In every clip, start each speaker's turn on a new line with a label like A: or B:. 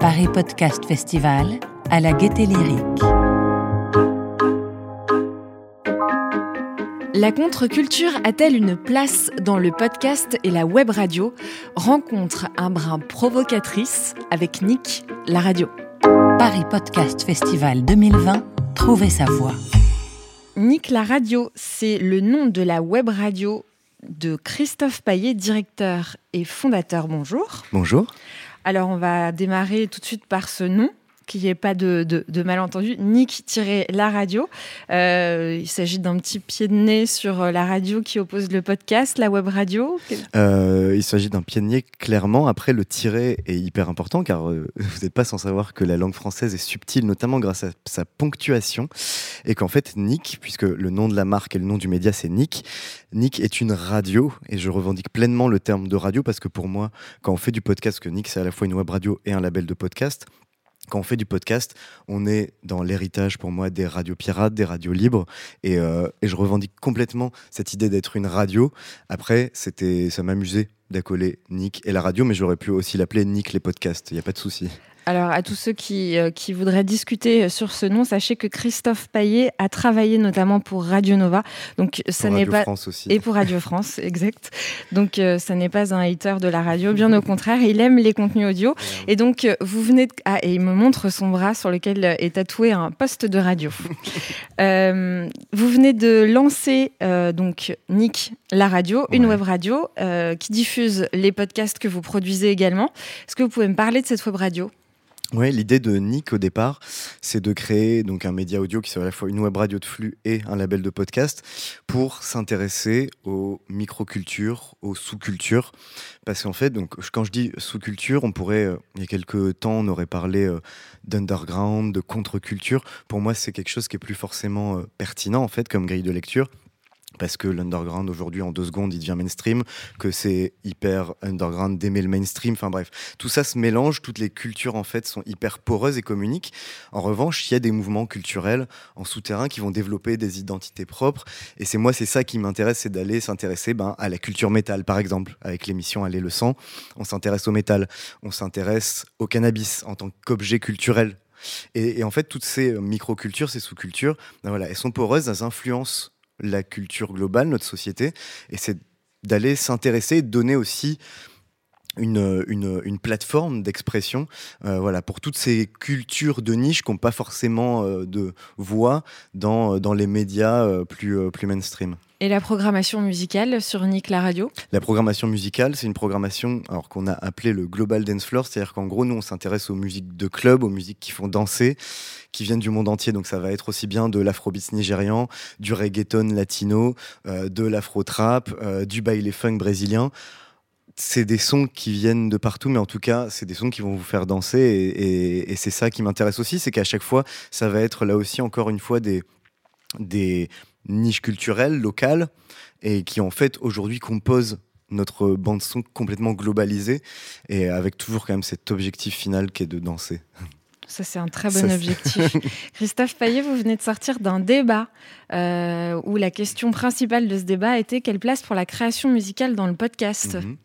A: Paris Podcast Festival à la gaieté lyrique.
B: La contre-culture a-t-elle une place dans le podcast et la web radio? Rencontre un brin provocatrice avec Nick, la radio.
A: Paris Podcast Festival 2020, trouvez sa voix.
B: Nick, la radio, c'est le nom de la web radio de Christophe Paillet, directeur et fondateur. Bonjour.
C: Bonjour.
B: Alors, on va démarrer tout de suite par ce nom qu'il n'y ait pas de, de, malentendu, Nick-la radio. Euh, il s'agit d'un petit pied de nez sur euh, la radio qui oppose le podcast, la web radio.
C: Euh, il s'agit d'un pied de nez, clairement. Après, le tiret est hyper important car vous n'êtes pas sans savoir que la langue française est subtile, notamment grâce à sa ponctuation. Et qu'en fait, Nick, puisque le nom de la marque et le nom du média, c'est Nick, Nick est une radio. Et je revendique pleinement le terme de radio parce que pour moi, quand on fait du podcast, que Nick, c'est à la fois une web radio et un label de podcast, quand on fait du podcast, on est dans l'héritage pour moi des radios pirates, des radios libres, et, euh, et je revendique complètement cette idée d'être une radio. Après, c'était, ça m'amusait d'accoler Nick et la radio, mais j'aurais pu aussi l'appeler Nick les podcasts. Il n'y a pas de souci.
B: Alors, à tous ceux qui, euh, qui, voudraient discuter sur ce nom, sachez que Christophe Paillet a travaillé notamment pour Radio Nova. Donc, ça n'est pas
C: France aussi.
B: et pour Radio France, exact. Donc, euh, ça n'est pas un hater de la radio, bien au contraire, il aime les contenus audio. Et donc, euh, vous venez de... ah, et il me montre son bras sur lequel est tatoué un poste de radio. vous venez de lancer donc Nick la radio, une web radio qui diffuse les podcasts que vous produisez également. Est-ce que vous pouvez me parler de cette web radio?
C: Oui, l'idée de Nick au départ, c'est de créer donc un média audio qui soit à la fois une web radio de flux et un label de podcast pour s'intéresser aux microcultures, aux sous-cultures. Parce qu'en fait, donc, quand je dis sous-culture, on pourrait, euh, il y a quelques temps, on aurait parlé euh, d'underground, de contre-culture. Pour moi, c'est quelque chose qui est plus forcément euh, pertinent en fait comme grille de lecture parce que l'underground aujourd'hui en deux secondes il devient mainstream, que c'est hyper underground d'aimer le mainstream, enfin bref, tout ça se mélange, toutes les cultures en fait sont hyper poreuses et communiquent. En revanche, il y a des mouvements culturels en souterrain qui vont développer des identités propres, et c'est moi c'est ça qui m'intéresse, c'est d'aller s'intéresser ben, à la culture métal par exemple, avec l'émission Aller le sang, on s'intéresse au métal, on s'intéresse au cannabis en tant qu'objet culturel. Et, en fait, toutes ces micro-cultures, ces sous-cultures, ben voilà, elles sont poreuses, elles influencent la culture globale, notre société, et c'est d'aller s'intéresser, donner aussi une, une, plateforme d'expression euh, voilà, pour toutes ces cultures de niche qui n'ont pas forcément euh, de voix dans, dans les médias euh, plus, plus mainstream.
B: Et la programmation musicale sur Nick la radio?
C: La programmation musicale, c'est une programmation alors qu'on a appelée le Global Dance Floor, c'est-à-dire qu'en gros, nous, on s'intéresse aux musiques de club, aux musiques qui font danser, qui viennent du monde entier. Donc ça va être aussi bien de l'afrobeat nigérian, du reggaeton latino, euh, de l'afro-trap, euh, du baile funk brésilien c'est des sons qui viennent de partout, mais en tout cas, c'est des sons qui vont vous faire danser. Et, et c'est ça qui m'intéresse aussi, c'est qu'à chaque fois, ça va être là aussi, encore une fois, des, des, niche culturelle, locale, et qui en fait aujourd'hui compose notre bande son complètement globalisée, et avec toujours quand même cet objectif final qui est de danser.
B: Ça, c'est un très bon objectif. Christophe Payet, vous venez de sortir d'un débat euh, où la question principale de ce débat était quelle place pour la création musicale dans le podcast? Mhm.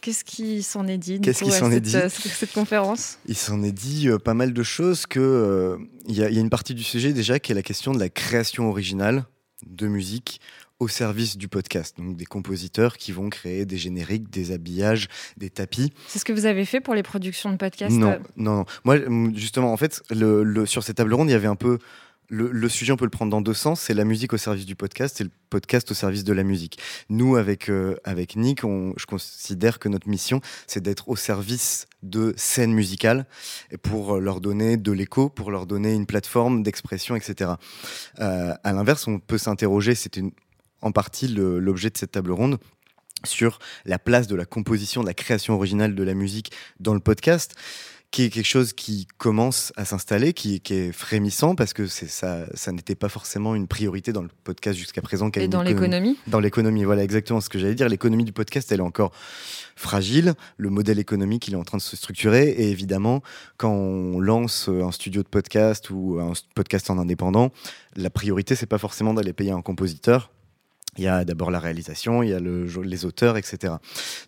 B: Qu'est-ce qui s'en est dit
C: Qu'est-ce qui s'en est dit
B: cette conférence?
C: Il s'en est dit euh, pas mal de choses. Que euh, il y, a une partie du sujet déjà qui est la question de la création originale de musique au service du podcast. Donc des compositeurs qui vont créer des génériques, des habillages, des tapis.
B: C'est ce que vous avez fait pour les productions de podcasts
C: Non, non, non. Moi, justement, en fait, le, sur cette table ronde, il y avait un peu le, sujet, on peut le prendre dans deux sens. C'est la musique au service du podcast et le podcast au service de la musique. Nous, avec, euh, avec Nick, je considère que notre mission, c'est d'être au service de scènes musicales pour leur donner de l'écho, pour leur donner une plateforme d'expression, etc. Euh, à l'inverse, on peut s'interroger, c'était en partie l'objet de cette table ronde, sur la place de la composition, de la création originale de la musique dans le podcast qui est quelque chose qui commence à s'installer, qui, est frémissant parce que ça, ça n'était pas forcément une priorité dans le podcast jusqu'à présent.
B: Et dans l'économie
C: Dans l'économie, voilà exactement ce que j'allais dire. L'économie du podcast, elle est encore fragile. Le modèle économique, il est en train de se structurer. Et évidemment, quand on lance un studio de podcast ou un podcast en indépendant, la priorité, c'est pas forcément d'aller payer un compositeur Il y a d'abord la réalisation, il y a le, les auteurs, etc.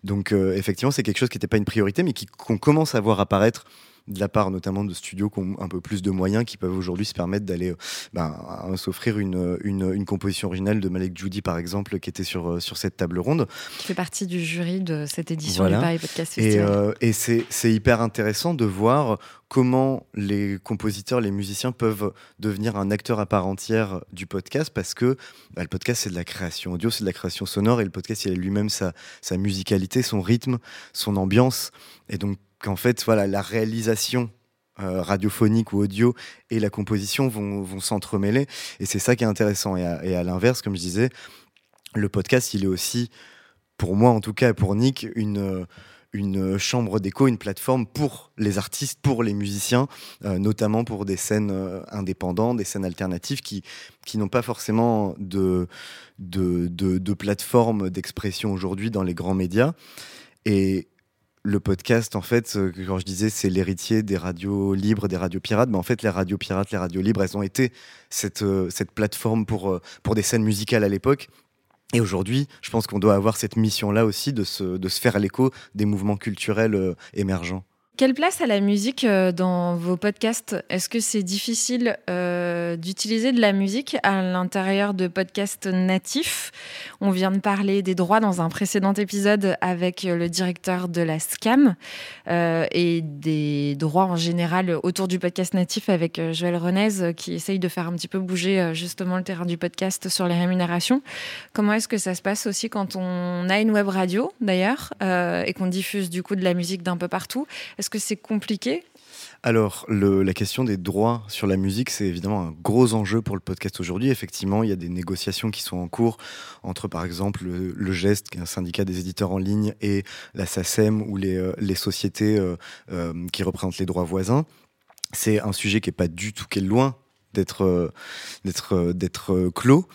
C: Donc effectivement, c'est quelque chose qui n'était pas une priorité, mais qu'on commence à voir apparaître de la part notamment de studios qui ont un peu plus de moyens, qui peuvent aujourd'hui se permettre d'aller euh, ben, s'offrir une, une, composition originale de Malek Judy, par exemple, qui était sur, euh, sur cette table ronde.
B: Qui fait partie du jury de cette édition du Paris Podcast
C: Festival. Euh, et, c'est hyper intéressant de voir comment les compositeurs, les musiciens peuvent devenir un acteur à part entière du podcast parce que bah, le podcast c'est de la création audio, c'est de la création sonore et le podcast il a lui-même sa, sa musicalité, son rythme, son ambiance et donc qu'en fait, voilà, la réalisation euh, radiophonique ou audio et la composition vont, vont s'entremêler. Et c'est ça qui est intéressant. Et à, l'inverse, comme je disais, le podcast, il est aussi, pour moi en tout cas, pour Nick, une, une chambre d'écho, une plateforme pour les artistes, pour les musiciens, euh, notamment pour des scènes euh, indépendantes, des scènes alternatives qui, qui n'ont pas forcément de, de, de, de plateforme d'expression aujourd'hui dans les grands médias. Et, le podcast, en fait, euh, quand je disais c'est l'héritier des radios libres, des radios pirates, mais en fait, les radios pirates, les radios libres, elles ont été cette, euh, plateforme pour, euh, pour des scènes musicales à l'époque. Et aujourd'hui, je pense qu'on doit avoir cette mission-là aussi de se faire l'écho des mouvements culturels émergents.
B: Quelle place a la musique euh, dans vos podcasts? Est-ce que c'est difficile euh, d'utiliser de la musique à l'intérieur de podcasts natifs? On vient de parler des droits dans un précédent épisode avec le directeur de la SCAM euh, et des droits en général autour du podcast natif avec Joël Renez qui essaye de faire un petit peu bouger justement le terrain du podcast sur les rémunérations. Comment est-ce que ça se passe aussi quand on a une web radio d'ailleurs et qu'on diffuse du coup de la musique d'un peu partout? Que c'est compliqué?
C: Alors, la question des droits sur la musique, c'est évidemment un gros enjeu pour le podcast aujourd'hui. Effectivement, il y a des négociations qui sont en cours entre, par exemple, le, GEST, qui est un syndicat des éditeurs en ligne, et la SACEM ou les, euh, sociétés euh, euh, qui représentent les droits voisins. C'est un sujet qui n'est pas du tout, qui est loin d'être d'être d'être clos.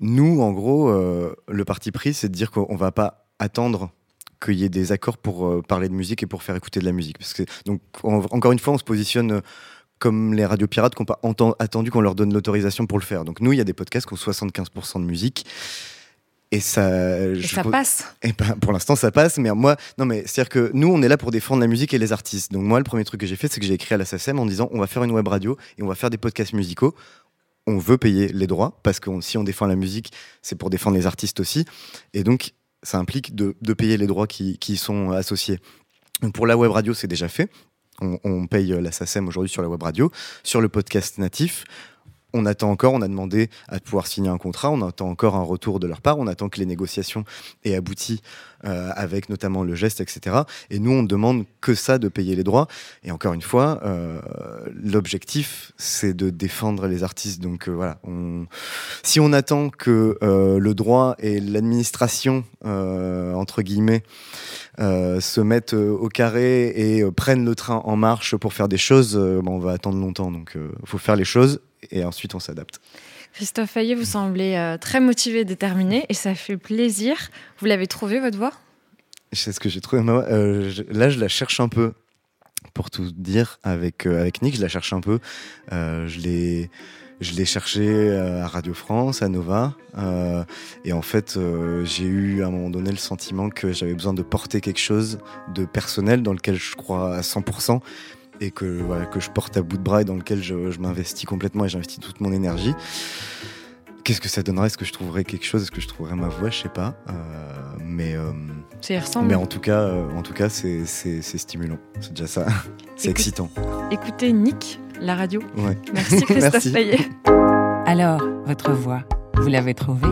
C: nous, en gros, le parti pris, c'est de dire qu'on va pas attendre qu'il y ait des accords pour euh, parler de musique et pour faire écouter de la musique. Parce que, donc, encore une fois, on se positionne euh, comme les radios pirates qui n'ont pas attendu qu'on leur donne l'autorisation pour le faire. Donc nous, il y a des podcasts qui ont 75% de musique. Et ça,
B: et ça passe.
C: Et ben, pour l'instant, ça passe. Mais moi, non, mais c'est-à-dire que nous, on est là pour défendre la musique et les artistes. Donc moi, le premier truc que j'ai fait, c'est que j'ai écrit à la SACEM en disant, on va faire une web radio et on va faire des podcasts musicaux. On veut payer les droits parce que si on défend la musique, c'est pour défendre les artistes aussi. Et donc, ça implique de, payer les droits qui, sont associés. pour la web radio, c'est déjà fait. On, on paye la SACEM aujourd'hui sur la web radio. Sur le podcast natif, on attend encore, on a demandé à pouvoir signer un contrat, on attend encore un retour de leur part, on attend que les négociations aient abouti euh, avec notamment le geste, etc. Et nous, on demande que ça, de payer les droits. Et encore une fois, euh, l'objectif, c'est de défendre les artistes. Donc euh, voilà, si on attend que le droit et l'administration, entre guillemets, se mettent au carré et prennent le train en marche pour faire des choses, on va attendre longtemps. Donc il faut faire les choses et ensuite on s'adapte.
B: Christophe Fayet, vous semblez euh, très motivé et déterminé et ça fait plaisir. Vous l'avez trouvé votre voix?
C: C'est ce que j'ai trouvé. Euh, là, je la cherche un peu. Pour tout dire, avec, euh, avec Nick, je la cherche un peu. je l'ai. Je l'ai cherché à Radio France, à Nova, et en fait, j'ai eu à un moment donné le sentiment que j'avais besoin de porter quelque chose de personnel dans lequel je crois à 100%, et que, voilà, que je porte à bout de bras et dans lequel je, je m'investis complètement et j'investis toute mon énergie. Qu'est-ce que ça donnerait? Est-ce que je trouverais quelque chose? Est-ce que je trouverais ma voix? Je sais pas. Euh, mais, euh,
B: mais
C: en tout cas, euh, en tout cas, c'est, c'est, stimulant. C'est déjà ça. c'est excitant.
B: Écoutez Nick, la radio.
C: Ouais.
B: Merci Christophe Payet.
A: Alors, votre voix, vous l'avez trouvée?